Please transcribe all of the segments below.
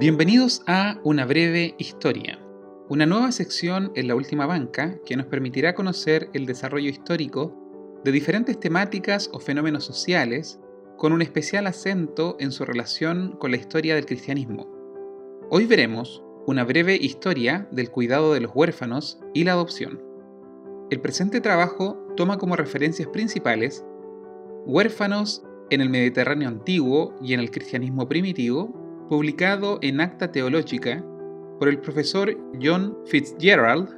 Bienvenidos a Una breve historia, una nueva sección en la última banca que nos permitirá conocer el desarrollo histórico de diferentes temáticas o fenómenos sociales con un especial acento en su relación con la historia del cristianismo. Hoy veremos una breve historia del cuidado de los huérfanos y la adopción. El presente trabajo toma como referencias principales huérfanos en el Mediterráneo antiguo y en el cristianismo primitivo, publicado en Acta Teológica por el profesor John Fitzgerald,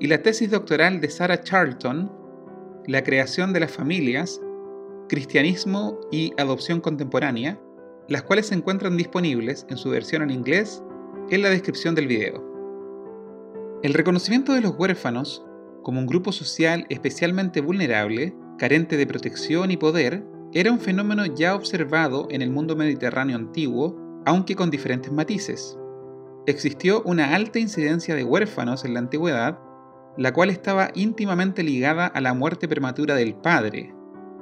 y la tesis doctoral de Sarah Charlton, La creación de las familias, cristianismo y adopción contemporánea, las cuales se encuentran disponibles en su versión en inglés en la descripción del video. El reconocimiento de los huérfanos como un grupo social especialmente vulnerable, carente de protección y poder, era un fenómeno ya observado en el mundo mediterráneo antiguo, aunque con diferentes matices. Existió una alta incidencia de huérfanos en la antigüedad, la cual estaba íntimamente ligada a la muerte prematura del padre,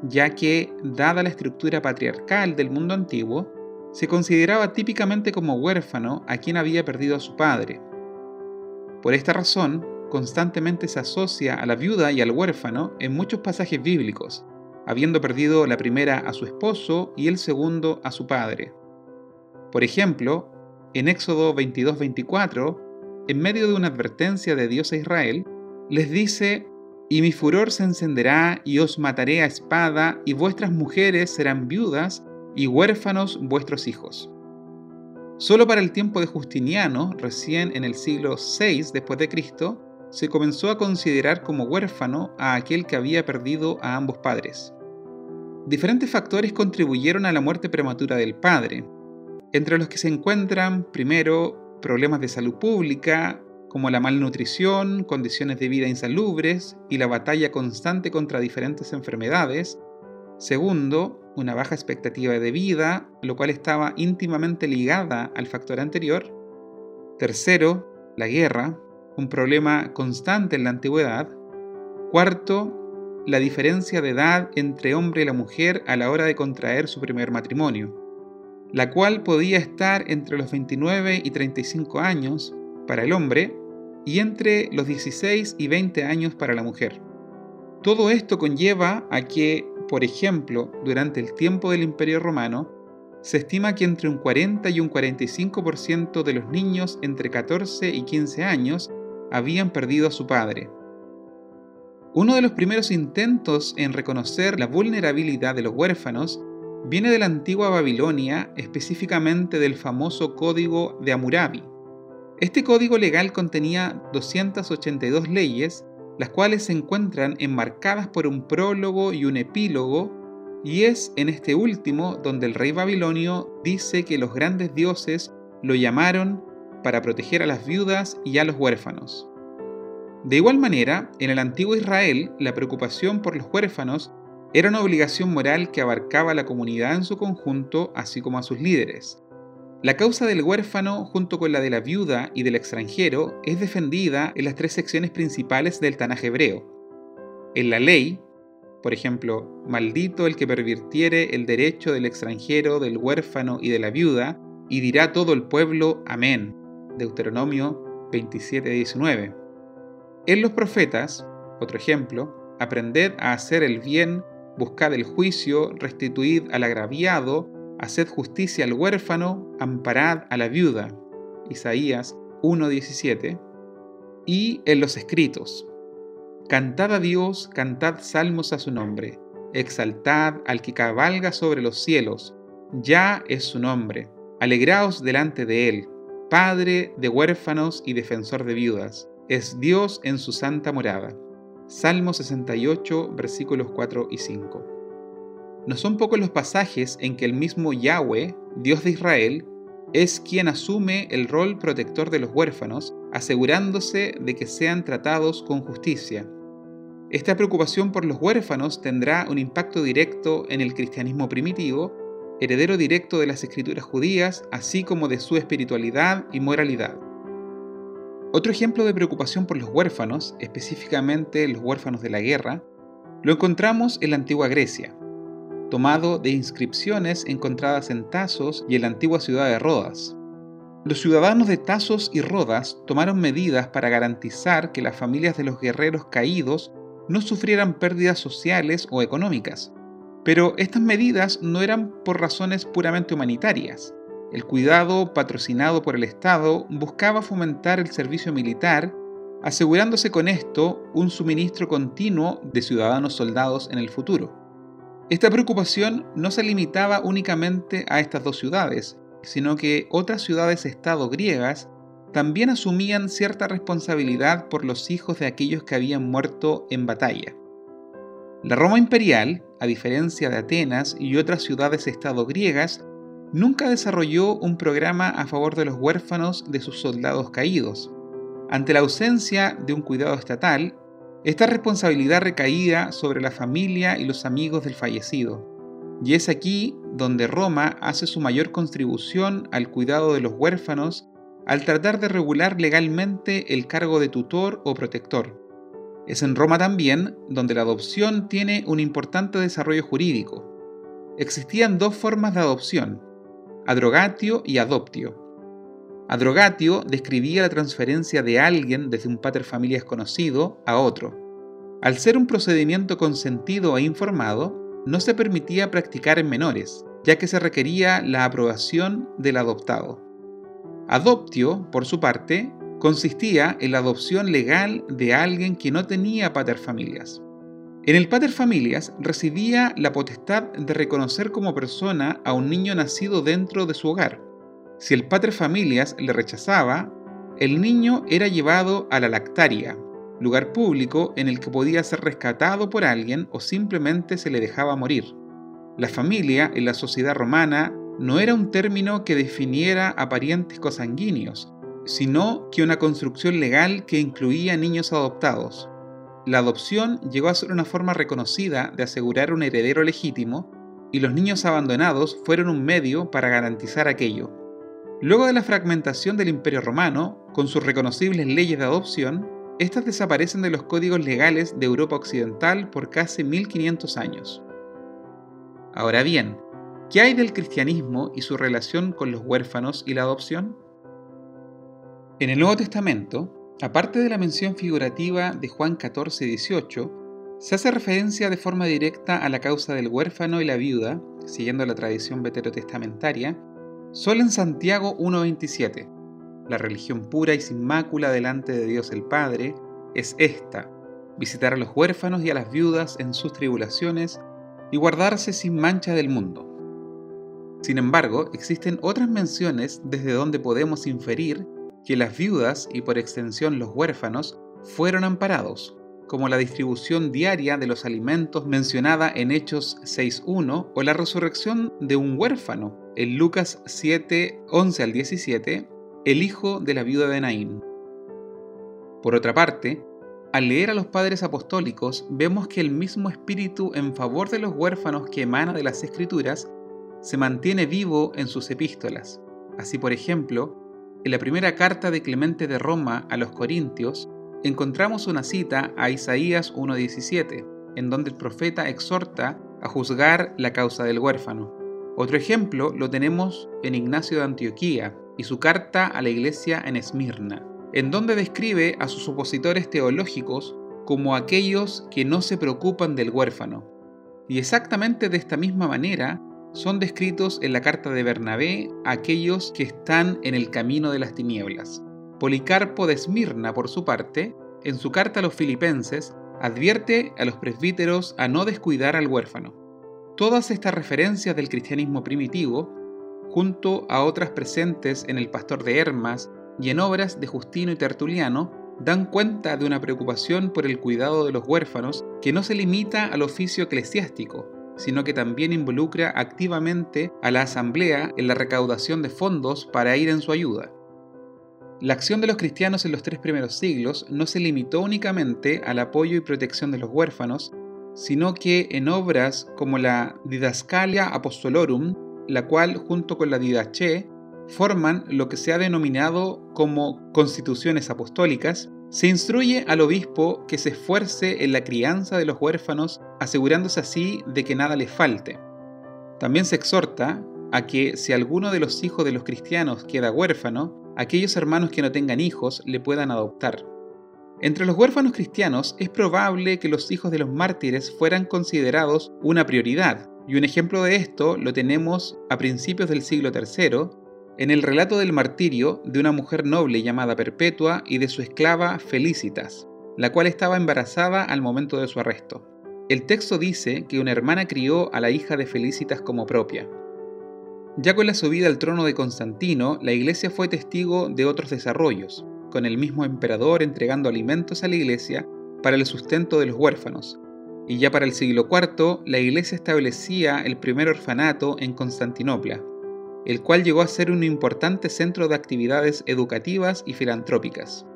ya que, dada la estructura patriarcal del mundo antiguo, se consideraba típicamente como huérfano a quien había perdido a su padre. Por esta razón, constantemente se asocia a la viuda y al huérfano en muchos pasajes bíblicos, habiendo perdido la primera a su esposo y el segundo a su padre. Por ejemplo, en Éxodo 22-24, en medio de una advertencia de Dios a Israel, les dice, Y mi furor se encenderá y os mataré a espada, y vuestras mujeres serán viudas, y huérfanos vuestros hijos. Solo para el tiempo de Justiniano, recién en el siglo VI después de Cristo, se comenzó a considerar como huérfano a aquel que había perdido a ambos padres. Diferentes factores contribuyeron a la muerte prematura del padre, entre los que se encuentran, primero, problemas de salud pública, como la malnutrición, condiciones de vida insalubres y la batalla constante contra diferentes enfermedades. Segundo, una baja expectativa de vida, lo cual estaba íntimamente ligada al factor anterior. Tercero, la guerra, un problema constante en la antigüedad. Cuarto, la diferencia de edad entre hombre y la mujer a la hora de contraer su primer matrimonio, la cual podía estar entre los 29 y 35 años para el hombre y entre los 16 y 20 años para la mujer. Todo esto conlleva a que, por ejemplo, durante el tiempo del Imperio Romano, se estima que entre un 40 y un 45% de los niños entre 14 y 15 años habían perdido a su padre. Uno de los primeros intentos en reconocer la vulnerabilidad de los huérfanos viene de la antigua Babilonia, específicamente del famoso Código de Hammurabi. Este código legal contenía 282 leyes, las cuales se encuentran enmarcadas por un prólogo y un epílogo, y es en este último donde el rey babilonio dice que los grandes dioses lo llamaron para proteger a las viudas y a los huérfanos. De igual manera, en el antiguo Israel, la preocupación por los huérfanos era una obligación moral que abarcaba a la comunidad en su conjunto, así como a sus líderes. La causa del huérfano, junto con la de la viuda y del extranjero, es defendida en las tres secciones principales del Tanaj hebreo. En la ley, por ejemplo, maldito el que pervirtiere el derecho del extranjero, del huérfano y de la viuda, y dirá todo el pueblo, amén. Deuteronomio 27:19. En los profetas, otro ejemplo, aprended a hacer el bien, buscad el juicio, restituid al agraviado, haced justicia al huérfano, amparad a la viuda. Isaías 1:17. Y en los escritos, cantad a Dios, cantad salmos a su nombre, exaltad al que cabalga sobre los cielos, ya es su nombre, alegraos delante de él, Padre de huérfanos y defensor de viudas es Dios en su santa morada. Salmo 68, versículos 4 y 5. No son pocos los pasajes en que el mismo Yahweh, Dios de Israel, es quien asume el rol protector de los huérfanos, asegurándose de que sean tratados con justicia. Esta preocupación por los huérfanos tendrá un impacto directo en el cristianismo primitivo, heredero directo de las escrituras judías, así como de su espiritualidad y moralidad. Otro ejemplo de preocupación por los huérfanos, específicamente los huérfanos de la guerra, lo encontramos en la antigua Grecia, tomado de inscripciones encontradas en Tasos y en la antigua ciudad de Rodas. Los ciudadanos de Tazos y Rodas tomaron medidas para garantizar que las familias de los guerreros caídos no sufrieran pérdidas sociales o económicas. Pero estas medidas no eran por razones puramente humanitarias. El cuidado patrocinado por el Estado buscaba fomentar el servicio militar, asegurándose con esto un suministro continuo de ciudadanos soldados en el futuro. Esta preocupación no se limitaba únicamente a estas dos ciudades, sino que otras ciudades-estado griegas también asumían cierta responsabilidad por los hijos de aquellos que habían muerto en batalla. La Roma imperial, a diferencia de Atenas y otras ciudades-estado griegas, nunca desarrolló un programa a favor de los huérfanos de sus soldados caídos. Ante la ausencia de un cuidado estatal, esta responsabilidad recaía sobre la familia y los amigos del fallecido. Y es aquí donde Roma hace su mayor contribución al cuidado de los huérfanos al tratar de regular legalmente el cargo de tutor o protector. Es en Roma también donde la adopción tiene un importante desarrollo jurídico. Existían dos formas de adopción, adrogatio y adoptio. Adrogatio describía la transferencia de alguien desde un pater familias conocido a otro. Al ser un procedimiento consentido e informado, no se permitía practicar en menores, ya que se requería la aprobación del adoptado. Adoptio, por su parte, consistía en la adopción legal de alguien que no tenía pater familias. En el pater familias recibía la potestad de reconocer como persona a un niño nacido dentro de su hogar. Si el pater familias le rechazaba, el niño era llevado a la lactaria, lugar público en el que podía ser rescatado por alguien o simplemente se le dejaba morir. La familia en la sociedad romana no era un término que definiera a parientes cosanguíneos, sino que una construcción legal que incluía niños adoptados. La adopción llegó a ser una forma reconocida de asegurar un heredero legítimo y los niños abandonados fueron un medio para garantizar aquello. Luego de la fragmentación del Imperio Romano, con sus reconocibles leyes de adopción, estas desaparecen de los códigos legales de Europa Occidental por casi 1500 años. Ahora bien, ¿qué hay del cristianismo y su relación con los huérfanos y la adopción? En el Nuevo Testamento, Aparte de la mención figurativa de Juan 14, 18, se hace referencia de forma directa a la causa del huérfano y la viuda, siguiendo la tradición veterotestamentaria, solo en Santiago 1.27. La religión pura y sin mácula delante de Dios el Padre es esta, visitar a los huérfanos y a las viudas en sus tribulaciones y guardarse sin mancha del mundo. Sin embargo, existen otras menciones desde donde podemos inferir que las viudas y por extensión los huérfanos fueron amparados, como la distribución diaria de los alimentos mencionada en Hechos 6.1 o la resurrección de un huérfano en Lucas 7.11 al 17, el hijo de la viuda de Naín. Por otra parte, al leer a los padres apostólicos vemos que el mismo espíritu en favor de los huérfanos que emana de las escrituras se mantiene vivo en sus epístolas. Así por ejemplo, en la primera carta de Clemente de Roma a los Corintios, encontramos una cita a Isaías 1.17, en donde el profeta exhorta a juzgar la causa del huérfano. Otro ejemplo lo tenemos en Ignacio de Antioquía y su carta a la iglesia en Esmirna, en donde describe a sus opositores teológicos como aquellos que no se preocupan del huérfano. Y exactamente de esta misma manera son descritos en la carta de Bernabé aquellos que están en el camino de las tinieblas. Policarpo de Esmirna, por su parte, en su carta a los filipenses, advierte a los presbíteros a no descuidar al huérfano. Todas estas referencias del cristianismo primitivo, junto a otras presentes en el Pastor de Hermas y en obras de Justino y Tertuliano, dan cuenta de una preocupación por el cuidado de los huérfanos que no se limita al oficio eclesiástico, sino que también involucra activamente a la Asamblea en la recaudación de fondos para ir en su ayuda. La acción de los cristianos en los tres primeros siglos no se limitó únicamente al apoyo y protección de los huérfanos, sino que en obras como la Didascalia Apostolorum, la cual junto con la Didache forman lo que se ha denominado como constituciones apostólicas, se instruye al obispo que se esfuerce en la crianza de los huérfanos, asegurándose así de que nada les falte. También se exhorta a que si alguno de los hijos de los cristianos queda huérfano, aquellos hermanos que no tengan hijos le puedan adoptar. Entre los huérfanos cristianos es probable que los hijos de los mártires fueran considerados una prioridad, y un ejemplo de esto lo tenemos a principios del siglo III, en el relato del martirio de una mujer noble llamada Perpetua y de su esclava Felicitas, la cual estaba embarazada al momento de su arresto. El texto dice que una hermana crió a la hija de Felicitas como propia. Ya con la subida al trono de Constantino, la iglesia fue testigo de otros desarrollos, con el mismo emperador entregando alimentos a la iglesia para el sustento de los huérfanos. Y ya para el siglo IV, la iglesia establecía el primer orfanato en Constantinopla, el cual llegó a ser un importante centro de actividades educativas y filantrópicas.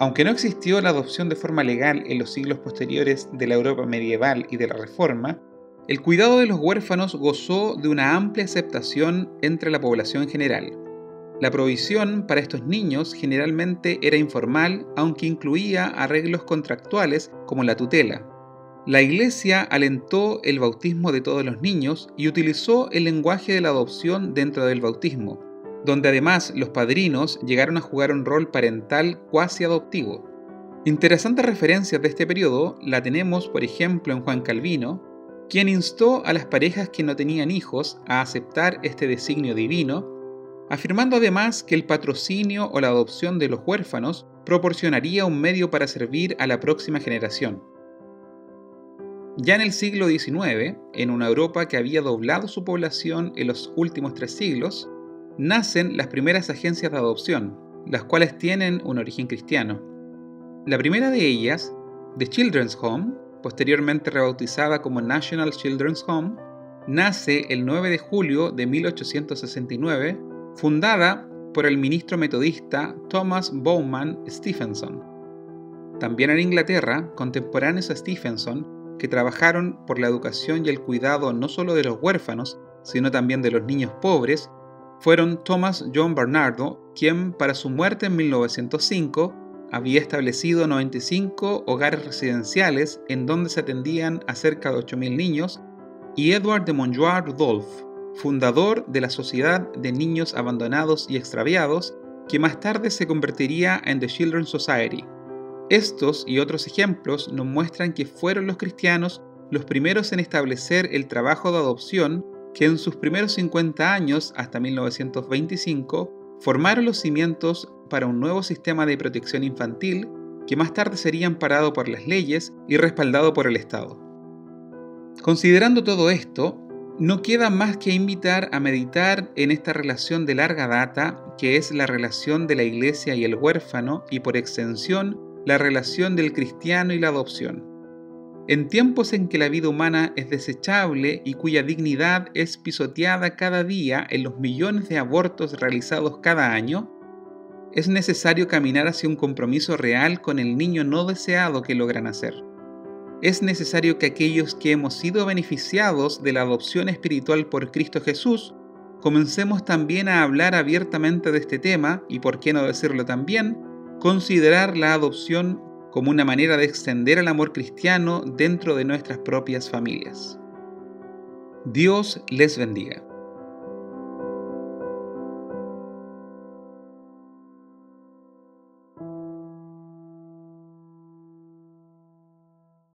Aunque no existió la adopción de forma legal en los siglos posteriores de la Europa medieval y de la Reforma, el cuidado de los huérfanos gozó de una amplia aceptación entre la población general, la provisión para estos niños generalmente era informal, aunque incluía arreglos contractuales como la tutela. La Iglesia alentó el bautismo de todos los niños y utilizó el lenguaje de la adopción dentro del bautismo, donde además los padrinos llegaron a jugar un rol parental cuasi adoptivo. Interesantes referencias de este periodo la tenemos, por ejemplo, en Juan Calvino, quien instó a las parejas que no tenían hijos a aceptar este designio divino afirmando además que el patrocinio o la adopción de los huérfanos proporcionaría un medio para servir a la próxima generación. Ya en el siglo XIX, en una Europa que había doblado su población en los últimos tres siglos, nacen las primeras agencias de adopción, las cuales tienen un origen cristiano. La primera de ellas, The Children's Home, posteriormente rebautizada como National Children's Home, nace el 9 de julio de 1869 fundada por el ministro metodista Thomas Bowman Stephenson. También en Inglaterra, contemporáneos a Stephenson, que trabajaron por la educación y el cuidado no solo de los huérfanos, sino también de los niños pobres, fueron Thomas John Bernardo, quien para su muerte en 1905 había establecido 95 hogares residenciales en donde se atendían a cerca de 8.000 niños, y Edward de Montjoie Rudolph, fundador de la Sociedad de Niños Abandonados y Extraviados, que más tarde se convertiría en The Children's Society. Estos y otros ejemplos nos muestran que fueron los cristianos los primeros en establecer el trabajo de adopción que en sus primeros 50 años, hasta 1925, formaron los cimientos para un nuevo sistema de protección infantil que más tarde sería amparado por las leyes y respaldado por el Estado. Considerando todo esto, no queda más que invitar a meditar en esta relación de larga data, que es la relación de la iglesia y el huérfano, y por extensión, la relación del cristiano y la adopción. En tiempos en que la vida humana es desechable y cuya dignidad es pisoteada cada día en los millones de abortos realizados cada año, es necesario caminar hacia un compromiso real con el niño no deseado que logran hacer es necesario que aquellos que hemos sido beneficiados de la adopción espiritual por Cristo Jesús, comencemos también a hablar abiertamente de este tema y, por qué no decirlo también, considerar la adopción como una manera de extender el amor cristiano dentro de nuestras propias familias. Dios les bendiga.